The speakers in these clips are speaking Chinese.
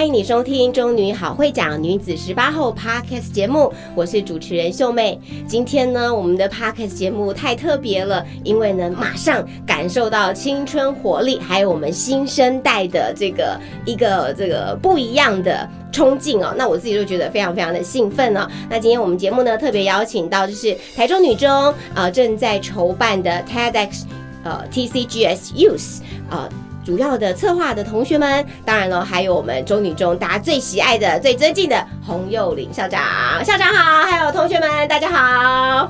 欢迎你收听《中女好会讲女子十八后》Podcast 节目，我是主持人秀妹。今天呢，我们的 Podcast 节目太特别了，因为呢，马上感受到青春活力，还有我们新生代的这个一个这个不一样的冲劲哦。那我自己就觉得非常非常的兴奋哦。那今天我们节目呢，特别邀请到就是台中女中呃正在筹办的 TEDx 呃 TCGS Youth 呃。主要的策划的同学们，当然了，还有我们中女中大家最喜爱的、最尊敬的洪幼林校长，校长好，还有同学们，大家好，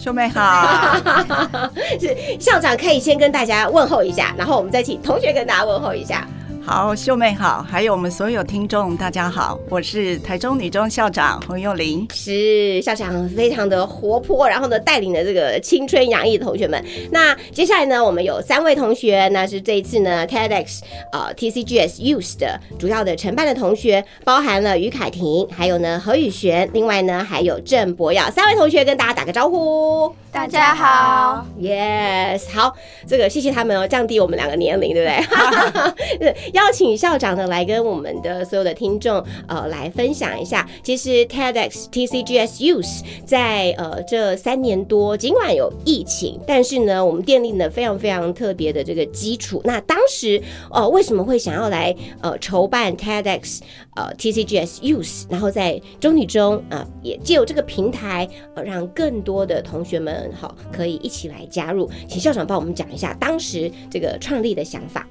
兄妹好，是校长可以先跟大家问候一下，然后我们再请同学跟大家问候一下。好，秀妹好，还有我们所有听众，大家好，我是台中女中校长洪幼玲，是校长非常的活泼，然后呢带领的这个青春洋溢的同学们。那接下来呢，我们有三位同学，那是这一次呢 TEDx 呃 TCGS Youth 的主要的承办的同学，包含了于凯婷，还有呢何宇璇，另外呢还有郑博耀，三位同学跟大家打个招呼。大家好，Yes，好，这个谢谢他们哦，降低我们两个年龄，对不对？邀请校长呢来跟我们的所有的听众呃来分享一下，其实 TEDx TCGS Youth 在呃这三年多，尽管有疫情，但是呢，我们奠定了非常非常特别的这个基础。那当时呃为什么会想要来呃筹办 TEDx 呃 TCGS Youth，然后在中女中啊也借由这个平台呃让更多的同学们。好，可以一起来加入，请校长帮我们讲一下当时这个创立的想法。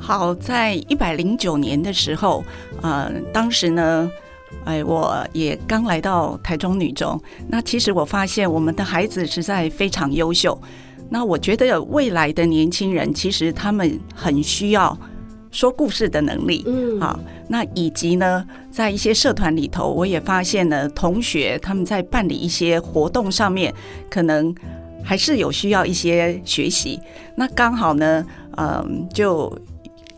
好，在一百零九年的时候，呃，当时呢，哎，我也刚来到台中女中，那其实我发现我们的孩子实在非常优秀，那我觉得未来的年轻人其实他们很需要。说故事的能力，嗯，好，那以及呢，在一些社团里头，我也发现呢，同学他们在办理一些活动上面，可能还是有需要一些学习。那刚好呢，嗯，就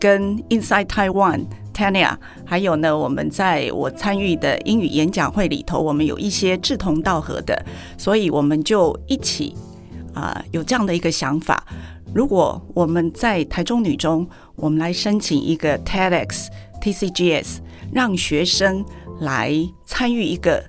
跟 Inside Taiwan Tanya，还有呢，我们在我参与的英语演讲会里头，我们有一些志同道合的，所以我们就一起啊，有这样的一个想法。如果我们在台中女中，我们来申请一个 TEDx TCGS，让学生来参与一个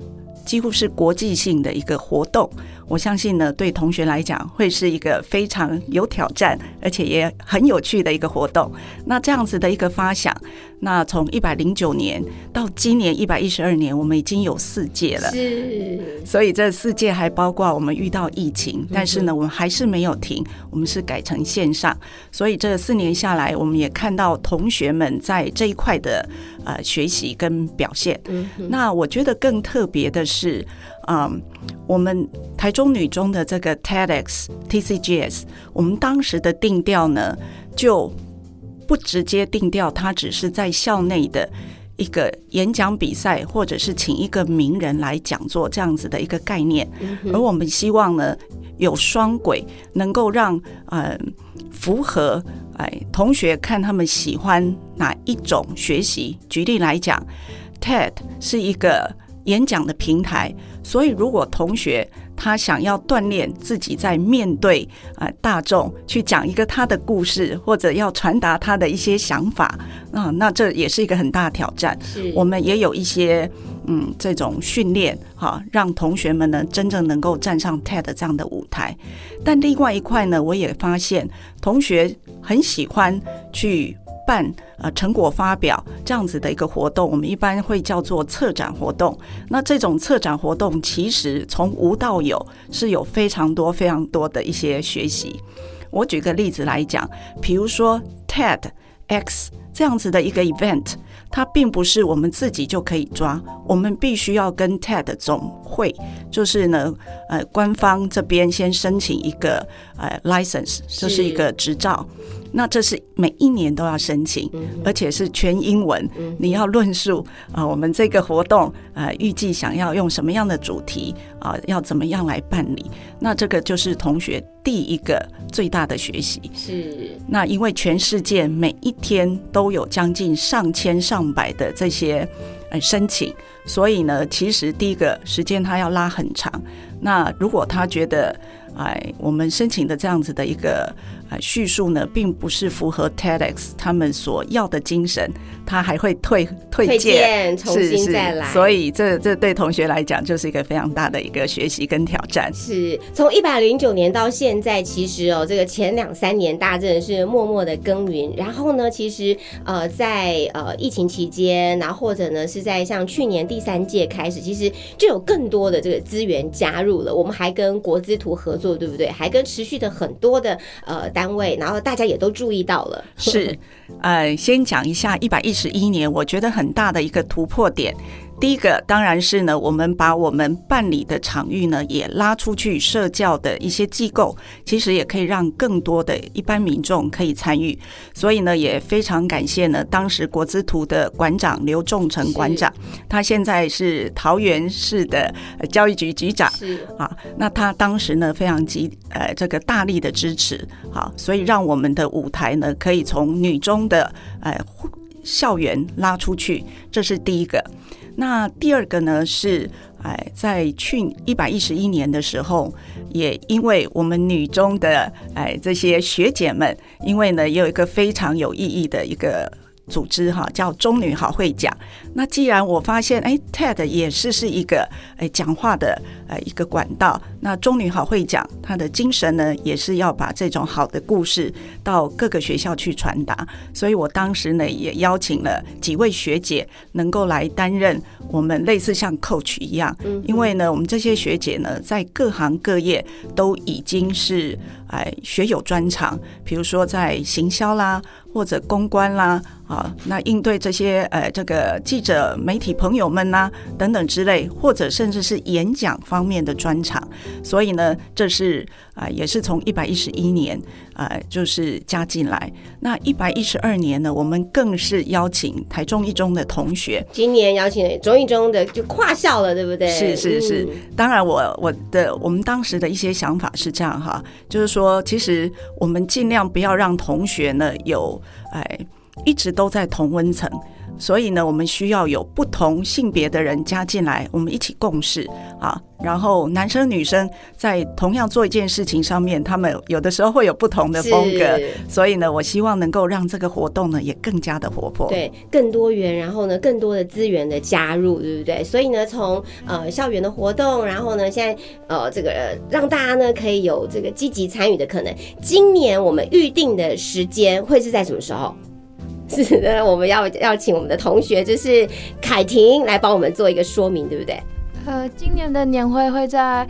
几乎是国际性的一个活动。我相信呢，对同学来讲会是一个非常有挑战，而且也很有趣的一个活动。那这样子的一个发想，那从一百零九年到今年一百一十二年，我们已经有四届了。是，所以这四届还包括我们遇到疫情，但是呢，我们还是没有停，我们是改成线上。所以这四年下来，我们也看到同学们在这一块的呃学习跟表现。那我觉得更特别的是。嗯，我们台中女中的这个 TEDx TCGS，我们当时的定调呢，就不直接定调，它只是在校内的一个演讲比赛，或者是请一个名人来讲座这样子的一个概念。而我们希望呢，有双轨，能够让呃符合哎同学看他们喜欢哪一种学习。举例来讲，TED 是一个。演讲的平台，所以如果同学他想要锻炼自己在面对呃大众去讲一个他的故事，或者要传达他的一些想法啊，那这也是一个很大的挑战。我们也有一些嗯这种训练哈，让同学们呢真正能够站上 TED 这样的舞台。但另外一块呢，我也发现同学很喜欢去。办呃成果发表这样子的一个活动，我们一般会叫做策展活动。那这种策展活动其实从无到有是有非常多非常多的一些学习。我举个例子来讲，比如说 TEDx 这样子的一个 event，它并不是我们自己就可以抓，我们必须要跟 TED 总会，就是呢呃官方这边先申请一个呃 license，就是一个执照。那这是每一年都要申请，而且是全英文。你要论述啊，我们这个活动呃，预计想要用什么样的主题啊，要怎么样来办理？那这个就是同学第一个最大的学习。是。那因为全世界每一天都有将近上千上百的这些呃申请，所以呢，其实第一个时间他要拉很长。那如果他觉得，哎，我们申请的这样子的一个。叙述呢，并不是符合 TEDx 他们所要的精神，他还会退退荐，重新再来。所以这这对同学来讲，就是一个非常大的一个学习跟挑战。是从一百零九年到现在，其实哦，这个前两三年大家真的是默默的耕耘。然后呢，其实呃，在呃疫情期间，然后或者呢是在像去年第三届开始，其实就有更多的这个资源加入了。我们还跟国资图合作，对不对？还跟持续的很多的呃单。位，然后大家也都注意到了。是，呃，先讲一下一百一十一年，我觉得很大的一个突破点。第一个当然是呢，我们把我们办理的场域呢也拉出去，社教的一些机构，其实也可以让更多的一般民众可以参与。所以呢，也非常感谢呢，当时国资图的馆长刘仲成馆长，他现在是桃园市的教育局局长，是啊，那他当时呢非常极呃这个大力的支持，好，所以让我们的舞台呢可以从女中的呃校园拉出去，这是第一个。那第二个呢是，哎，在去一百一十一年的时候，也因为我们女中的哎这些学姐们，因为呢也有一个非常有意义的一个。组织哈叫中女好会讲。那既然我发现哎，TED 也是是一个哎讲话的呃一个管道。那中女好会讲，它的精神呢也是要把这种好的故事到各个学校去传达。所以我当时呢也邀请了几位学姐能够来担任我们类似像 coach 一样。因为呢我们这些学姐呢在各行各业都已经是哎学有专长，比如说在行销啦。或者公关啦，啊，那应对这些呃这个记者媒体朋友们呐等等之类，或者甚至是演讲方面的专场，所以呢，这是啊也是从一百一十一年啊就是加进来。那一百一十二年呢，我们更是邀请台中一中的同学，今年邀请中一中的就跨校了，对不对？是是是，当然我我的我们当时的一些想法是这样哈，就是说其实我们尽量不要让同学呢有。哎，一直都在同温层。所以呢，我们需要有不同性别的人加进来，我们一起共事啊。然后男生女生在同样做一件事情上面，他们有的时候会有不同的风格。所以呢，我希望能够让这个活动呢也更加的活泼，对，更多元。然后呢，更多的资源的加入，对不对？所以呢，从呃校园的活动，然后呢，现在呃这个让大家呢可以有这个积极参与的可能。今年我们预定的时间会是在什么时候？是的，我们要要请我们的同学，就是凯婷来帮我们做一个说明，对不对？呃，今年的年会会在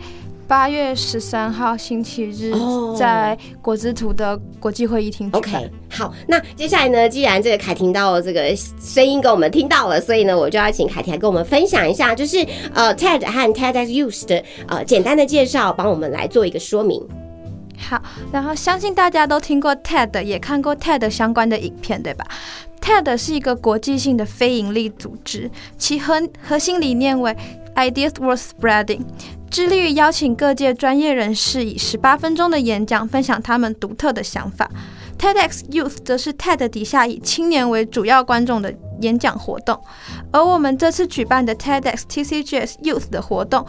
八月十三号星期日，在国之图的国际会议厅。OK，好，那接下来呢，既然这个凯婷到这个声音给我们听到了，所以呢，我就要请凯婷来跟我们分享一下，就是呃 TED 和 TEDx Youth 的呃简单的介绍，帮我们来做一个说明。好，然后相信大家都听过 TED，也看过 TED 相关的影片，对吧？TED 是一个国际性的非营利组织，其核核心理念为 Ideas Worth Spreading，致力于邀请各界专业人士以十八分钟的演讲分享他们独特的想法。TEDx Youth 则是 TED 底下以青年为主要观众的演讲活动，而我们这次举办的 TEDx TCGS Youth 的活动，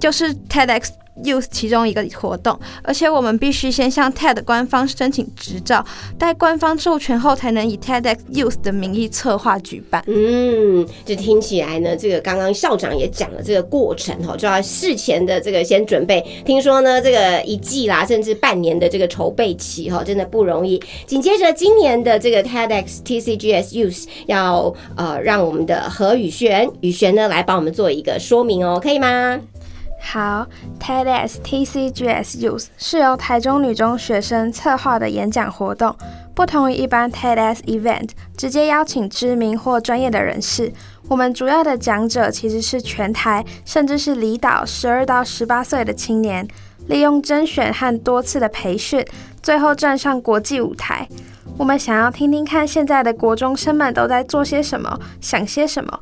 就是 TEDx。Youth 其中一个活动，而且我们必须先向 TED 官方申请执照，待官方授权后，才能以 TEDx Youth 的名义策划举办。嗯，这听起来呢，这个刚刚校长也讲了这个过程哈，就要事前的这个先准备。听说呢，这个一季啦，甚至半年的这个筹备期哈，真的不容易。紧接着今年的这个 TEDx TCGS Youth 要呃，让我们的何宇璇宇璇呢来帮我们做一个说明哦，可以吗？好，TEDx TCGS Youth 是由台中女中学生策划的演讲活动，不同于一般 TEDx Event，直接邀请知名或专业的人士。我们主要的讲者其实是全台，甚至是离岛十二到十八岁的青年。利用甄选和多次的培训，最后站上国际舞台。我们想要听听看现在的国中生们都在做些什么，想些什么。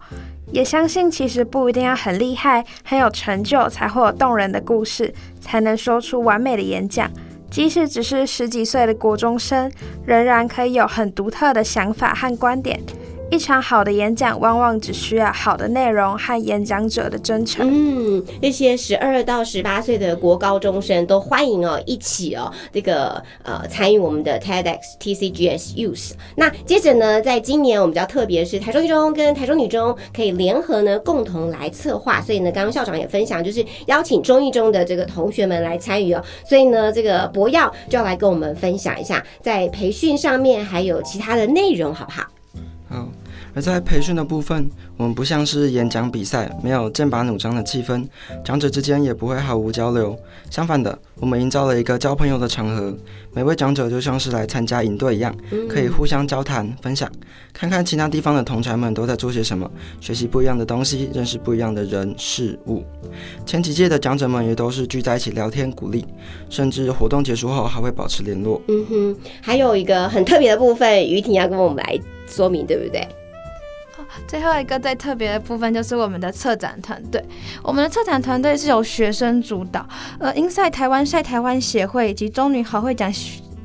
也相信其实不一定要很厉害、很有成就，才会有动人的故事，才能说出完美的演讲。即使只是十几岁的国中生，仍然可以有很独特的想法和观点。一场好的演讲，往往只需要好的内容和演讲者的真诚。嗯，那些十二到十八岁的国高中生都欢迎哦，一起哦，这个呃参与我们的 TEDx TCGS Youth。那接着呢，在今年我们比较特别是台中一中跟台中女中可以联合呢，共同来策划。所以呢，刚刚校长也分享，就是邀请中一中的这个同学们来参与哦。所以呢，这个博耀就要来跟我们分享一下，在培训上面还有其他的内容，好不好？好。而在培训的部分，我们不像是演讲比赛，没有剑拔弩张的气氛，讲者之间也不会毫无交流。相反的，我们营造了一个交朋友的场合，每位讲者就像是来参加营队一样，可以互相交谈、分享，看看其他地方的同才们都在做些什么，学习不一样的东西，认识不一样的人事物。前几届的讲者们也都是聚在一起聊天、鼓励，甚至活动结束后还会保持联络。嗯哼，还有一个很特别的部分，于婷要跟我们来说明，对不对？最后一个最特别的部分就是我们的策展团队。我们的策展团队是由学生主导，而，英赛台湾赛台湾协会以及中女好会讲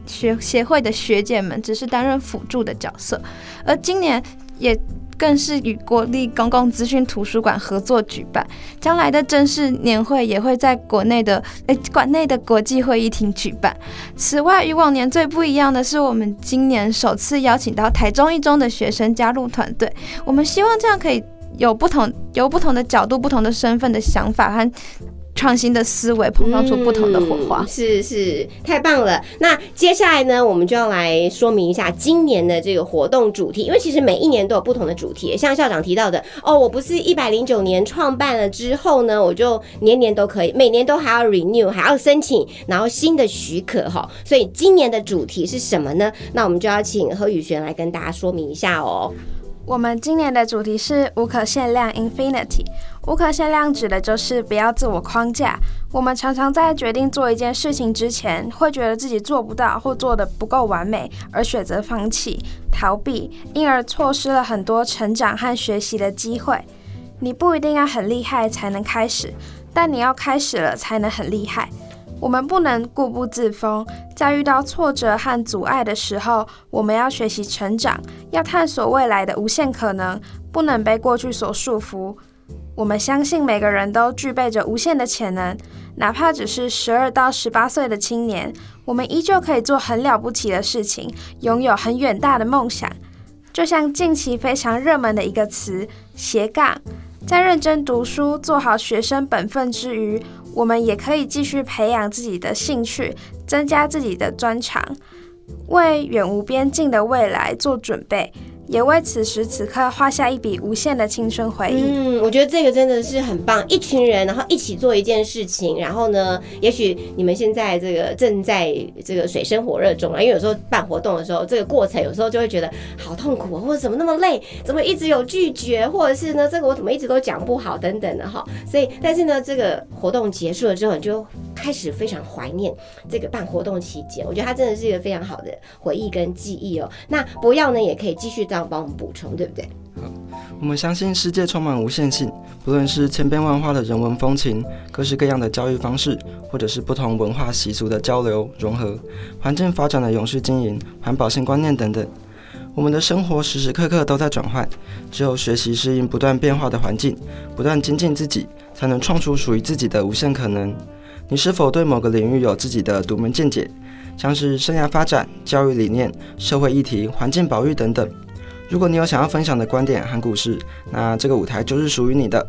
学协会的学姐们只是担任辅助的角色，而今年也。更是与国立公共资讯图书馆合作举办，将来的正式年会也会在国内的诶馆内的国际会议厅举办。此外，与往年最不一样的是，我们今年首次邀请到台中一中的学生加入团队。我们希望这样可以有不同、有不同的角度、不同的身份的想法和。创新的思维碰撞出不同的火花，是是，太棒了。那接下来呢，我们就要来说明一下今年的这个活动主题，因为其实每一年都有不同的主题。像校长提到的，哦，我不是一百零九年创办了之后呢，我就年年都可以，每年都还要 renew，还要申请，然后新的许可哈。所以今年的主题是什么呢？那我们就要请何宇璇来跟大家说明一下哦。我们今年的主题是无可限量 （Infinity）。无可限量指的就是不要自我框架。我们常常在决定做一件事情之前，会觉得自己做不到或做的不够完美，而选择放弃、逃避，因而错失了很多成长和学习的机会。你不一定要很厉害才能开始，但你要开始了才能很厉害。我们不能固步自封，在遇到挫折和阻碍的时候，我们要学习成长，要探索未来的无限可能，不能被过去所束缚。我们相信每个人都具备着无限的潜能，哪怕只是十二到十八岁的青年，我们依旧可以做很了不起的事情，拥有很远大的梦想。就像近期非常热门的一个词“斜杠”，在认真读书、做好学生本分之余。我们也可以继续培养自己的兴趣，增加自己的专长，为远无边境的未来做准备。也为此时此刻画下一笔无限的青春回忆。嗯，我觉得这个真的是很棒，一群人然后一起做一件事情，然后呢，也许你们现在这个正在这个水深火热中啊，因为有时候办活动的时候，这个过程有时候就会觉得好痛苦，或者怎么那么累，怎么一直有拒绝，或者是呢，这个我怎么一直都讲不好等等的哈。所以，但是呢，这个活动结束了之后，你就开始非常怀念这个办活动期间，我觉得它真的是一个非常好的回忆跟记忆哦。那不要呢，也可以继续这样。帮我们补充，对不对？好，我们相信世界充满无限性，不论是千变万化的人文风情，各式各样的教育方式，或者是不同文化习俗的交流融合，环境发展的永续经营，环保性观念等等。我们的生活时时刻刻都在转换，只有学习适应不断变化的环境，不断精进自己，才能创出属于自己的无限可能。你是否对某个领域有自己的独门见解？像是生涯发展、教育理念、社会议题、环境保育等等。如果你有想要分享的观点和故事，那这个舞台就是属于你的。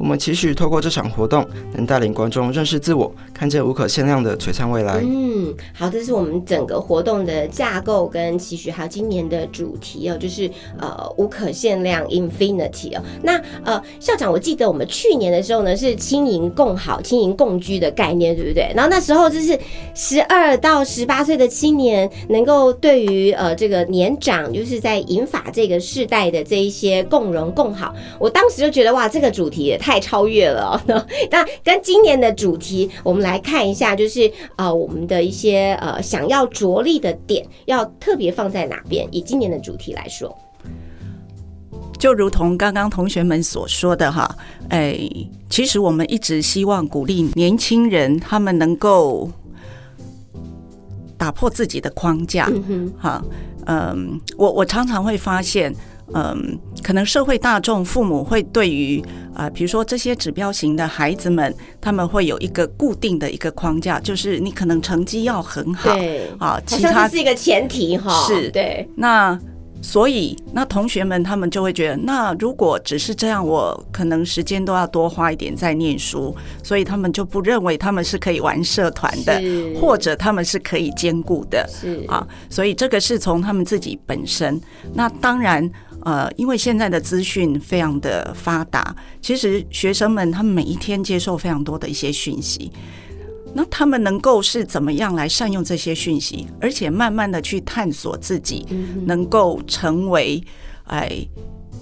我们期许透过这场活动，能带领观众认识自我，看见无可限量的璀璨未来。嗯，好，这是我们整个活动的架构跟期许，还有今年的主题哦，就是呃无可限量 （Infinity） 哦。那呃校长，我记得我们去年的时候呢，是轻盈共好、轻盈共居的概念，对不对？然后那时候就是十二到十八岁的青年，能够对于呃这个年长，就是在银法。这个世代的这一些共荣共好，我当时就觉得哇，这个主题也太超越了哦。那跟今年的主题，我们来看一下，就是呃我们的一些呃想要着力的点，要特别放在哪边？以今年的主题来说。就如同刚刚同学们所说的哈，哎，其实我们一直希望鼓励年轻人，他们能够打破自己的框架。哈，嗯，我我常常会发现，嗯，可能社会大众、父母会对于啊，比如说这些指标型的孩子们，他们会有一个固定的一个框架，就是你可能成绩要很好，对啊，其他是一个前提哈，是对，那。所以，那同学们他们就会觉得，那如果只是这样，我可能时间都要多花一点在念书，所以他们就不认为他们是可以玩社团的，或者他们是可以兼顾的，是啊。所以这个是从他们自己本身。那当然，呃，因为现在的资讯非常的发达，其实学生们他们每一天接受非常多的一些讯息。那他们能够是怎么样来善用这些讯息，而且慢慢的去探索自己，能够成为哎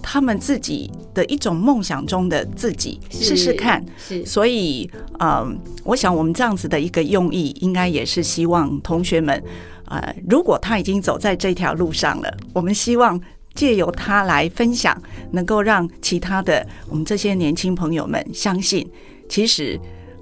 他们自己的一种梦想中的自己，试试看。是，所以嗯，我想我们这样子的一个用意，应该也是希望同学们，呃，如果他已经走在这条路上了，我们希望借由他来分享，能够让其他的我们这些年轻朋友们相信，其实，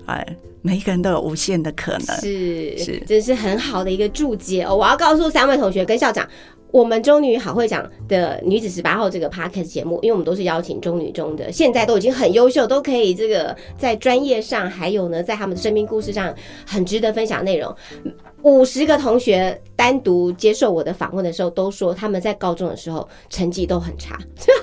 哎。每一个人都有无限的可能，是是，这是很好的一个注解哦。我要告诉三位同学跟校长，我们中女好会长的女子十八号这个 podcast 节目，因为我们都是邀请中女中的，现在都已经很优秀，都可以这个在专业上，还有呢，在他们的生命故事上，很值得分享内容。五十个同学单独接受我的访问的时候，都说他们在高中的时候成绩都很差，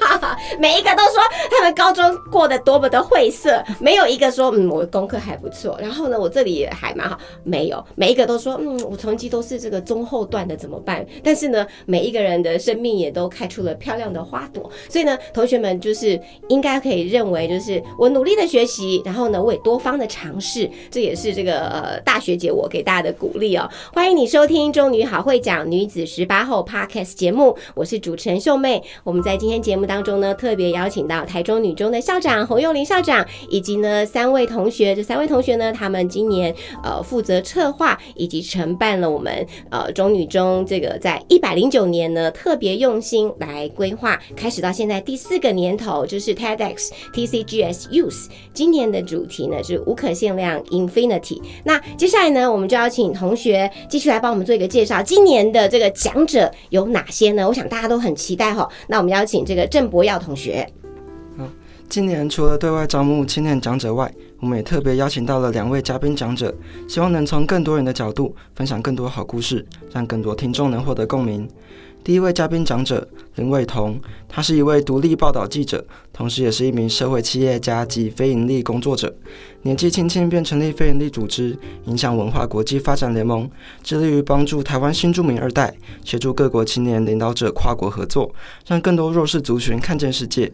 每一个都说他们高中过得多么的晦涩，没有一个说嗯我功课还不错，然后呢我这里也还蛮好，没有每一个都说嗯我成绩都是这个中后段的怎么办？但是呢每一个人的生命也都开出了漂亮的花朵，所以呢同学们就是应该可以认为就是我努力的学习，然后呢我也多方的尝试，这也是这个呃大学姐我给大家的鼓励哦。欢迎你收听《中女好会讲女子十八后》Podcast 节目，我是主持人秀妹。我们在今天节目当中呢，特别邀请到台中女中的校长洪幼林校长，以及呢三位同学。这三位同学呢，他们今年呃负责策划以及承办了我们呃中女中这个在一百零九年呢特别用心来规划，开始到现在第四个年头，就是 TEDx TCGS Youth。今年的主题呢是无可限量 Infinity。那接下来呢，我们就要请同学。继续来帮我们做一个介绍，今年的这个讲者有哪些呢？我想大家都很期待哈。那我们邀请这个郑博耀同学。好，今年除了对外招募青年讲者外，我们也特别邀请到了两位嘉宾讲者，希望能从更多人的角度分享更多好故事，让更多听众能获得共鸣。第一位嘉宾讲者林伟彤，他是一位独立报道记者，同时也是一名社会企业家及非营利工作者。年纪轻轻便成立非营利组织“影响文化国际发展联盟”，致力于帮助台湾新住民二代，协助各国青年领导者跨国合作，让更多弱势族群看见世界。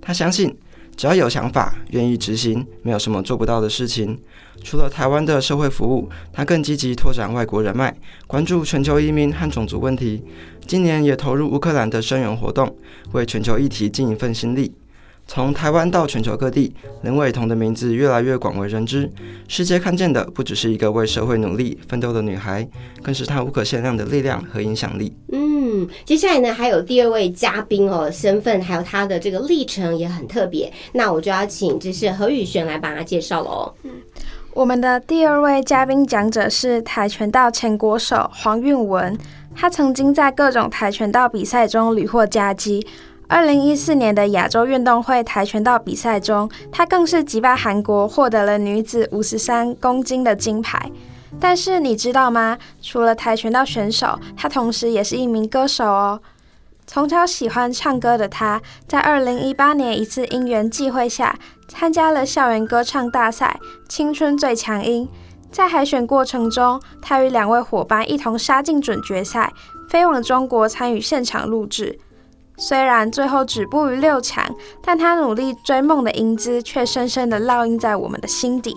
他相信。只要有想法，愿意执行，没有什么做不到的事情。除了台湾的社会服务，他更积极拓展外国人脉，关注全球移民和种族问题。今年也投入乌克兰的声援活动，为全球议题尽一份心力。从台湾到全球各地，林伟彤的名字越来越广为人知。世界看见的不只是一个为社会努力奋斗的女孩，更是她无可限量的力量和影响力。嗯，接下来呢，还有第二位嘉宾哦，身份还有她的这个历程也很特别。那我就要请就是何宇璇来帮他介绍喽。嗯，我们的第二位嘉宾讲者是跆拳道前国手黄韵文，他曾经在各种跆拳道比赛中屡获佳绩。二零一四年的亚洲运动会跆拳道比赛中，她更是击败韩国，获得了女子五十三公斤的金牌。但是你知道吗？除了跆拳道选手，她同时也是一名歌手哦。从小喜欢唱歌的她，在二零一八年一次因缘际会下，参加了校园歌唱大赛《青春最强音》。在海选过程中，她与两位伙伴一同杀进准决赛，飞往中国参与现场录制。虽然最后止步于六强，但他努力追梦的英姿却深深的烙印在我们的心底。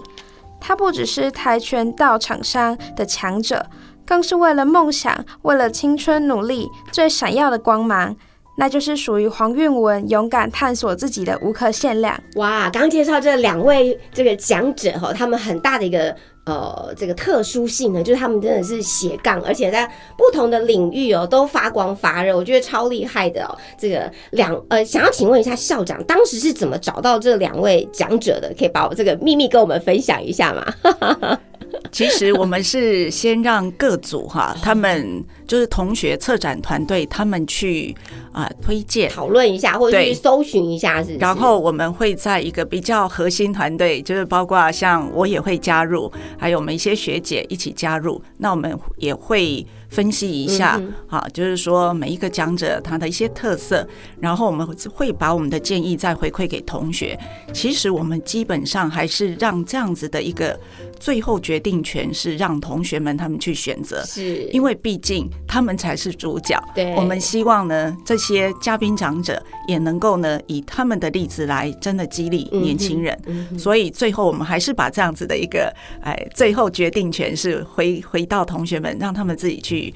他不只是跆拳道场上的强者，更是为了梦想、为了青春努力最闪耀的光芒。那就是属于黄韵文勇敢探索自己的无可限量。哇，刚介绍这两位这个讲者哈，他们很大的一个。呃，这个特殊性呢，就是他们真的是斜杠，而且在不同的领域哦，都发光发热，我觉得超厉害的哦。这个两呃，想要请问一下校长，当时是怎么找到这两位讲者的？可以把我这个秘密跟我们分享一下吗？其实我们是先让各组哈，他们就是同学策展团队，他们去啊推荐讨论一下，或者去搜寻一下，是。然后我们会在一个比较核心团队，就是包括像我也会加入，还有我们一些学姐一起加入，那我们也会。分析一下，好，就是说每一个讲者他的一些特色，然后我们会把我们的建议再回馈给同学。其实我们基本上还是让这样子的一个最后决定权是让同学们他们去选择，是因为毕竟他们才是主角。对，我们希望呢这些嘉宾讲者也能够呢以他们的例子来真的激励年轻人。所以最后我们还是把这样子的一个哎最后决定权是回回到同学们，让他们自己去。be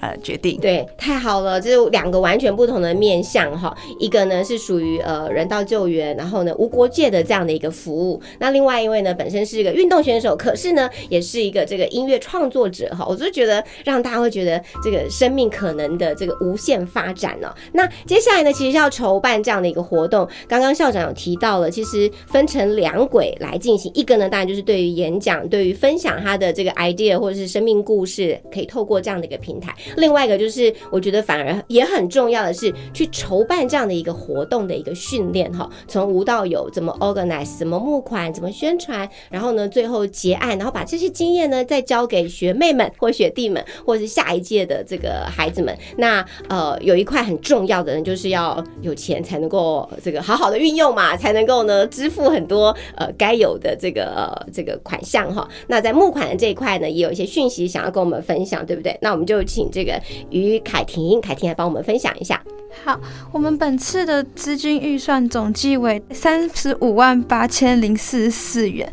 呃，决定对，太好了，这是两个完全不同的面向哈。一个呢是属于呃人道救援，然后呢无国界的这样的一个服务。那另外一位呢本身是一个运动选手，可是呢也是一个这个音乐创作者哈。我就觉得让大家会觉得这个生命可能的这个无限发展哦。那接下来呢，其实要筹办这样的一个活动，刚刚校长有提到了，其实分成两轨来进行。一个呢当然就是对于演讲，对于分享他的这个 idea 或者是生命故事，可以透过这样的一个平台。另外一个就是，我觉得反而也很重要的是，去筹办这样的一个活动的一个训练哈，从无到有，怎么 organize，怎么募款，怎么宣传，然后呢，最后结案，然后把这些经验呢，再交给学妹们或学弟们，或是下一届的这个孩子们。那呃，有一块很重要的呢，就是要有钱才能够这个好好的运用嘛，才能够呢支付很多呃该有的这个这个款项哈。那在募款的这一块呢，也有一些讯息想要跟我们分享，对不对？那我们就请这这个。于凯婷，凯婷来帮我们分享一下。好，我们本次的资金预算总计为三十五万八千零四十四元。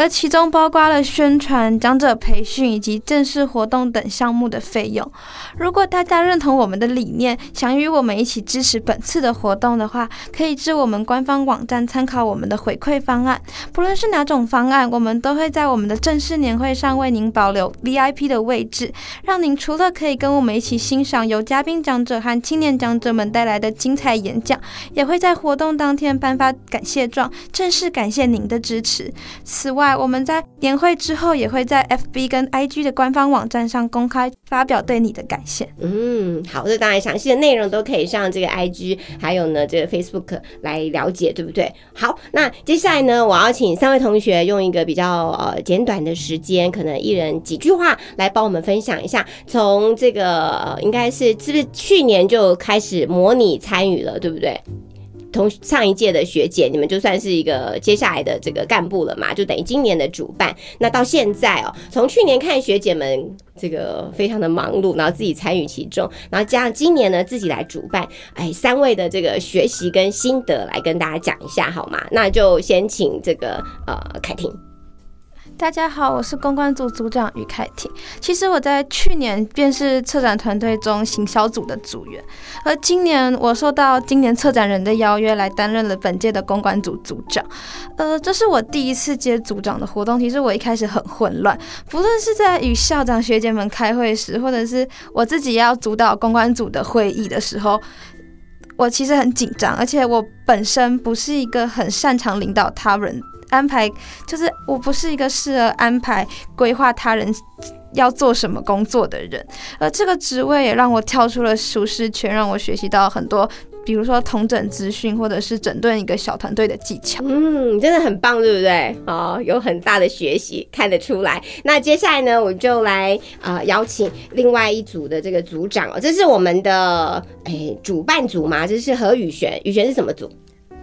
而其中包括了宣传、讲者培训以及正式活动等项目的费用。如果大家认同我们的理念，想与我们一起支持本次的活动的话，可以至我们官方网站参考我们的回馈方案。不论是哪种方案，我们都会在我们的正式年会上为您保留 VIP 的位置，让您除了可以跟我们一起欣赏由嘉宾讲者和青年讲者们带来的精彩演讲，也会在活动当天颁发感谢状，正式感谢您的支持。此外，我们在年会之后也会在 FB 跟 IG 的官方网站上公开发表对你的感谢。嗯，好，这当然详细的内容都可以上这个 IG，还有呢这个 Facebook 来了解，对不对？好，那接下来呢，我要请三位同学用一个比较呃简短的时间，可能一人几句话来帮我们分享一下，从这个应该是是不是去年就开始模拟参与了，对不对？同上一届的学姐，你们就算是一个接下来的这个干部了嘛，就等于今年的主办。那到现在哦，从去年看学姐们这个非常的忙碌，然后自己参与其中，然后加上今年呢自己来主办，哎，三位的这个学习跟心得来跟大家讲一下好吗？那就先请这个呃凯婷。大家好，我是公关组组长于凯婷。其实我在去年便是策展团队中行销组的组员，而今年我受到今年策展人的邀约来担任了本届的公关组组长。呃，这是我第一次接组长的活动，其实我一开始很混乱，不论是在与校长学姐们开会时，或者是我自己要主导公关组的会议的时候，我其实很紧张，而且我本身不是一个很擅长领导他人。安排就是我不是一个适合安排规划他人要做什么工作的人，而这个职位也让我跳出了舒适圈，让我学习到很多，比如说同整资讯或者是整顿一个小团队的技巧。嗯，真的很棒，对不对？哦，有很大的学习看得出来。那接下来呢，我就来啊邀请另外一组的这个组长哦，这是我们的哎主办组嘛，这是何宇璇，宇璇是什么组？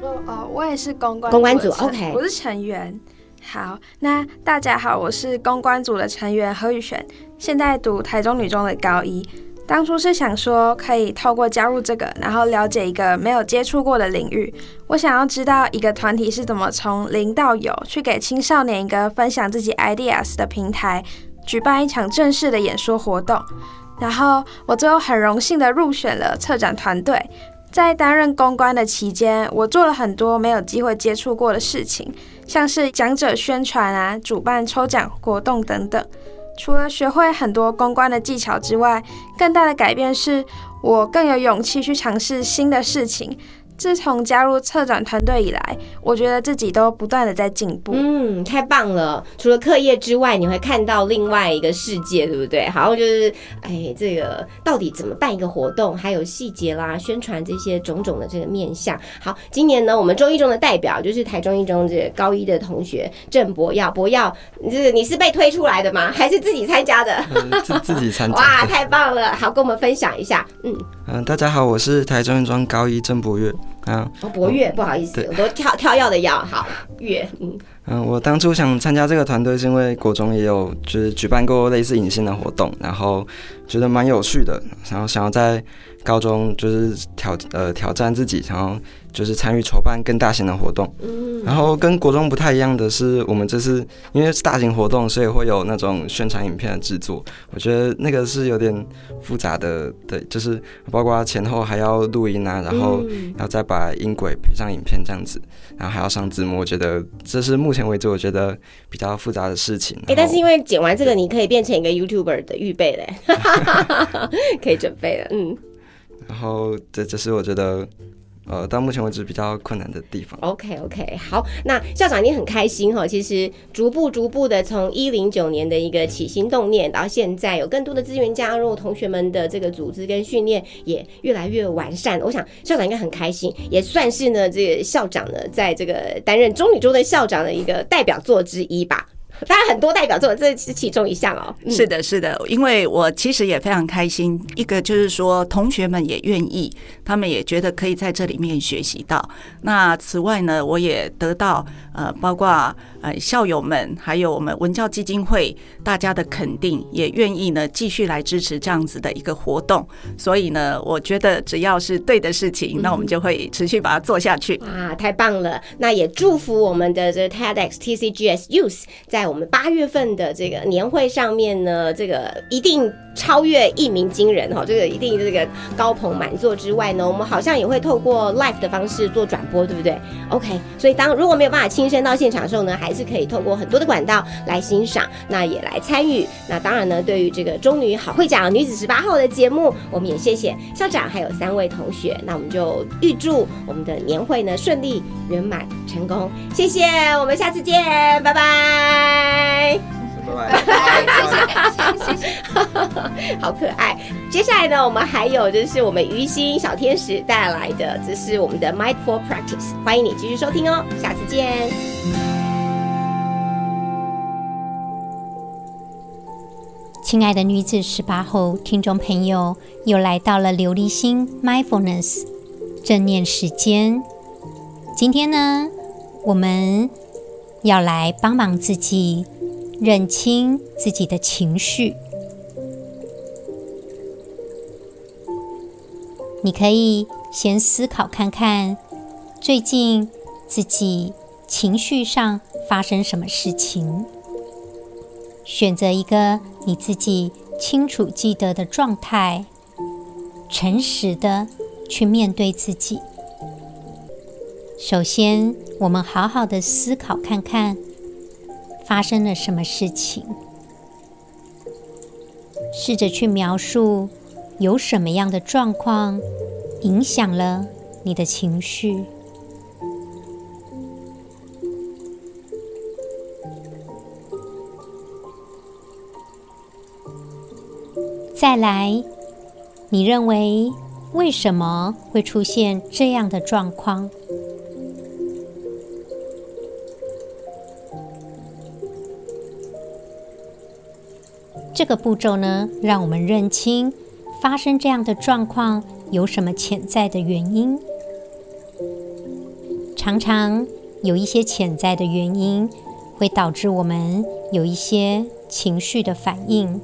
哦，我也是公关公关组，OK，我是成员。好，那大家好，我是公关组的成员何宇璇，现在读台中女中的高一。当初是想说可以透过加入这个，然后了解一个没有接触过的领域。我想要知道一个团体是怎么从零到有，去给青少年一个分享自己 ideas 的平台，举办一场正式的演说活动。然后我最后很荣幸的入选了策展团队。在担任公关的期间，我做了很多没有机会接触过的事情，像是讲者宣传啊、主办抽奖活动等等。除了学会很多公关的技巧之外，更大的改变是我更有勇气去尝试新的事情。自从加入策展团队以来，我觉得自己都不断的在进步。嗯，太棒了！除了课业之外，你会看到另外一个世界，对不对？好像就是，哎，这个到底怎么办一个活动，还有细节啦、宣传这些种种的这个面向。好，今年呢，我们中一中的代表就是台中一中这高一的同学郑博耀，博耀，这个你是被推出来的吗？还是自己参加的？自自己参加。哇，太棒了！好，跟我们分享一下。嗯嗯，大家好，我是台中一中高一郑博月。啊，博月，不好意思，我都跳跳药的药，好月，嗯嗯，我当初想参加这个团队，是因为国中也有就是举办过类似影星的活动，然后觉得蛮有趣的，然后想要在高中就是挑呃挑战自己，然后。就是参与筹办更大型的活动，嗯，然后跟国中不太一样的是，我们这次因为是大型活动，所以会有那种宣传影片的制作。我觉得那个是有点复杂的，对，就是包括前后还要录音啊，然后要再把音轨配上影片这样子，然后还要上字幕。我觉得这是目前为止我觉得比较复杂的事情。哎，但是因为剪完这个，你可以变成一个 YouTuber 的预备嘞，可以准备了，嗯。然后这这是我觉得。呃，到目前为止比较困难的地方。OK OK，好，那校长你很开心哈。其实逐步逐步的从一零九年的一个起心动念，到现在有更多的资源加入，同学们的这个组织跟训练也越来越完善。我想校长应该很开心，也算是呢这个校长呢在这个担任中女中的校长的一个代表作之一吧。当然很多代表作，这是其中一项哦。是的，是的，因为我其实也非常开心。一个就是说，同学们也愿意，他们也觉得可以在这里面学习到。那此外呢，我也得到呃，包括呃校友们，还有我们文教基金会大家的肯定，也愿意呢继续来支持这样子的一个活动。所以呢，我觉得只要是对的事情，那我们就会持续把它做下去。啊，太棒了！那也祝福我们的这 TEDx TCGS Youth 在。我们八月份的这个年会上面呢，这个一定超越一鸣惊人哈，这个一定这个高朋满座之外呢，我们好像也会透过 live 的方式做转播，对不对？OK，所以当如果没有办法亲身到现场的时候呢，还是可以透过很多的管道来欣赏，那也来参与。那当然呢，对于这个中女好会讲女子十八号的节目，我们也谢谢校长还有三位同学。那我们就预祝我们的年会呢顺利圆满成功，谢谢，我们下次见，拜拜。拜，拜拜，谢谢，谢谢，好可爱。接下来呢，我们还有就是我们鱼心小天使带来的，这是我们的 Mindful Practice，欢迎你继续收听哦，下次见。亲爱的女子十八后听众朋友，又来到了琉璃心 Mindfulness 正念时间。今天呢，我们。要来帮忙自己认清自己的情绪。你可以先思考看看，最近自己情绪上发生什么事情，选择一个你自己清楚记得的状态，诚实的去面对自己。首先，我们好好的思考看看，发生了什么事情。试着去描述有什么样的状况影响了你的情绪。再来，你认为为什么会出现这样的状况？这个步骤呢，让我们认清发生这样的状况有什么潜在的原因。常常有一些潜在的原因会导致我们有一些情绪的反应。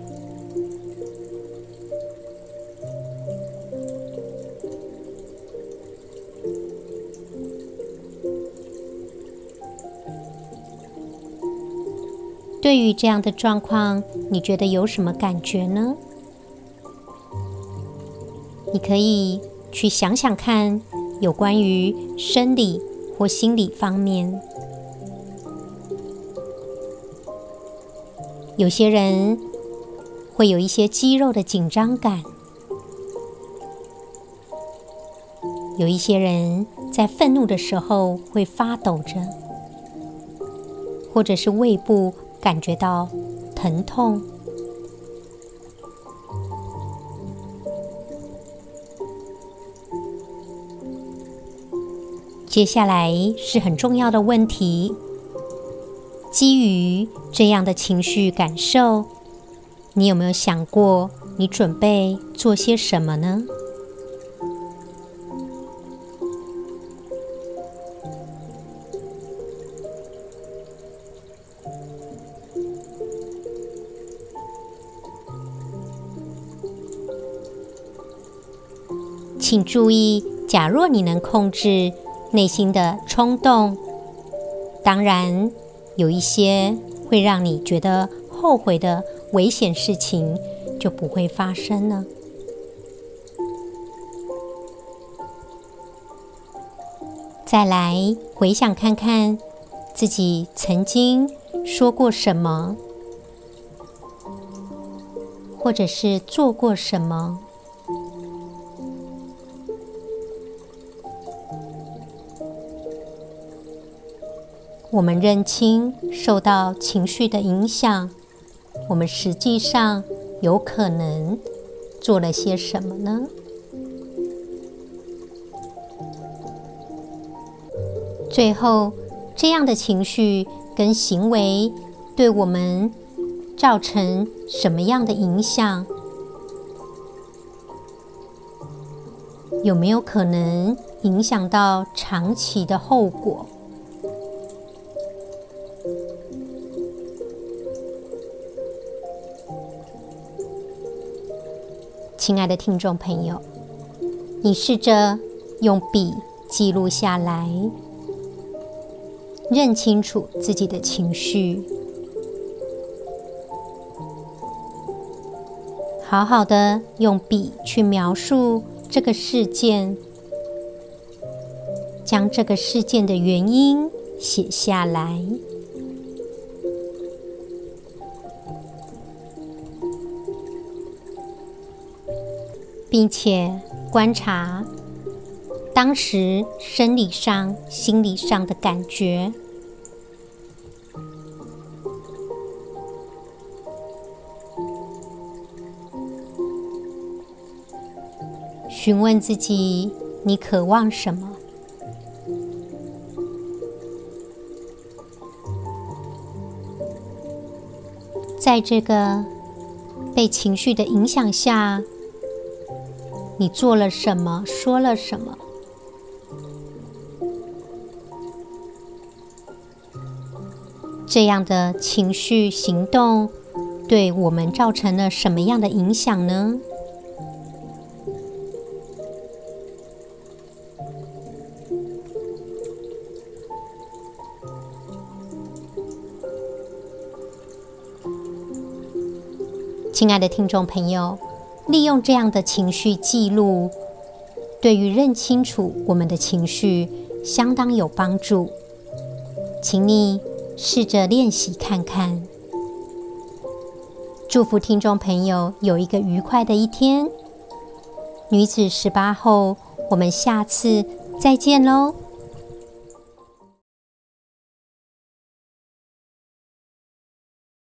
对于这样的状况，你觉得有什么感觉呢？你可以去想想看，有关于生理或心理方面。有些人会有一些肌肉的紧张感，有一些人在愤怒的时候会发抖着，或者是胃部感觉到疼痛。接下来是很重要的问题。基于这样的情绪感受，你有没有想过，你准备做些什么呢？请注意，假若你能控制内心的冲动，当然。有一些会让你觉得后悔的危险事情就不会发生了。再来回想看看自己曾经说过什么，或者是做过什么。我们认清受到情绪的影响，我们实际上有可能做了些什么呢？最后，这样的情绪跟行为对我们造成什么样的影响？有没有可能影响到长期的后果？亲爱的听众朋友，你试着用笔记录下来，认清楚自己的情绪，好好的用笔去描述这个事件，将这个事件的原因写下来。并且观察当时生理上、心理上的感觉，询问自己：你渴望什么？在这个被情绪的影响下。你做了什么？说了什么？这样的情绪行动对我们造成了什么样的影响呢？亲爱的听众朋友。利用这样的情绪记录，对于认清楚我们的情绪相当有帮助。请你试着练习看看。祝福听众朋友有一个愉快的一天。女子十八后，我们下次再见喽。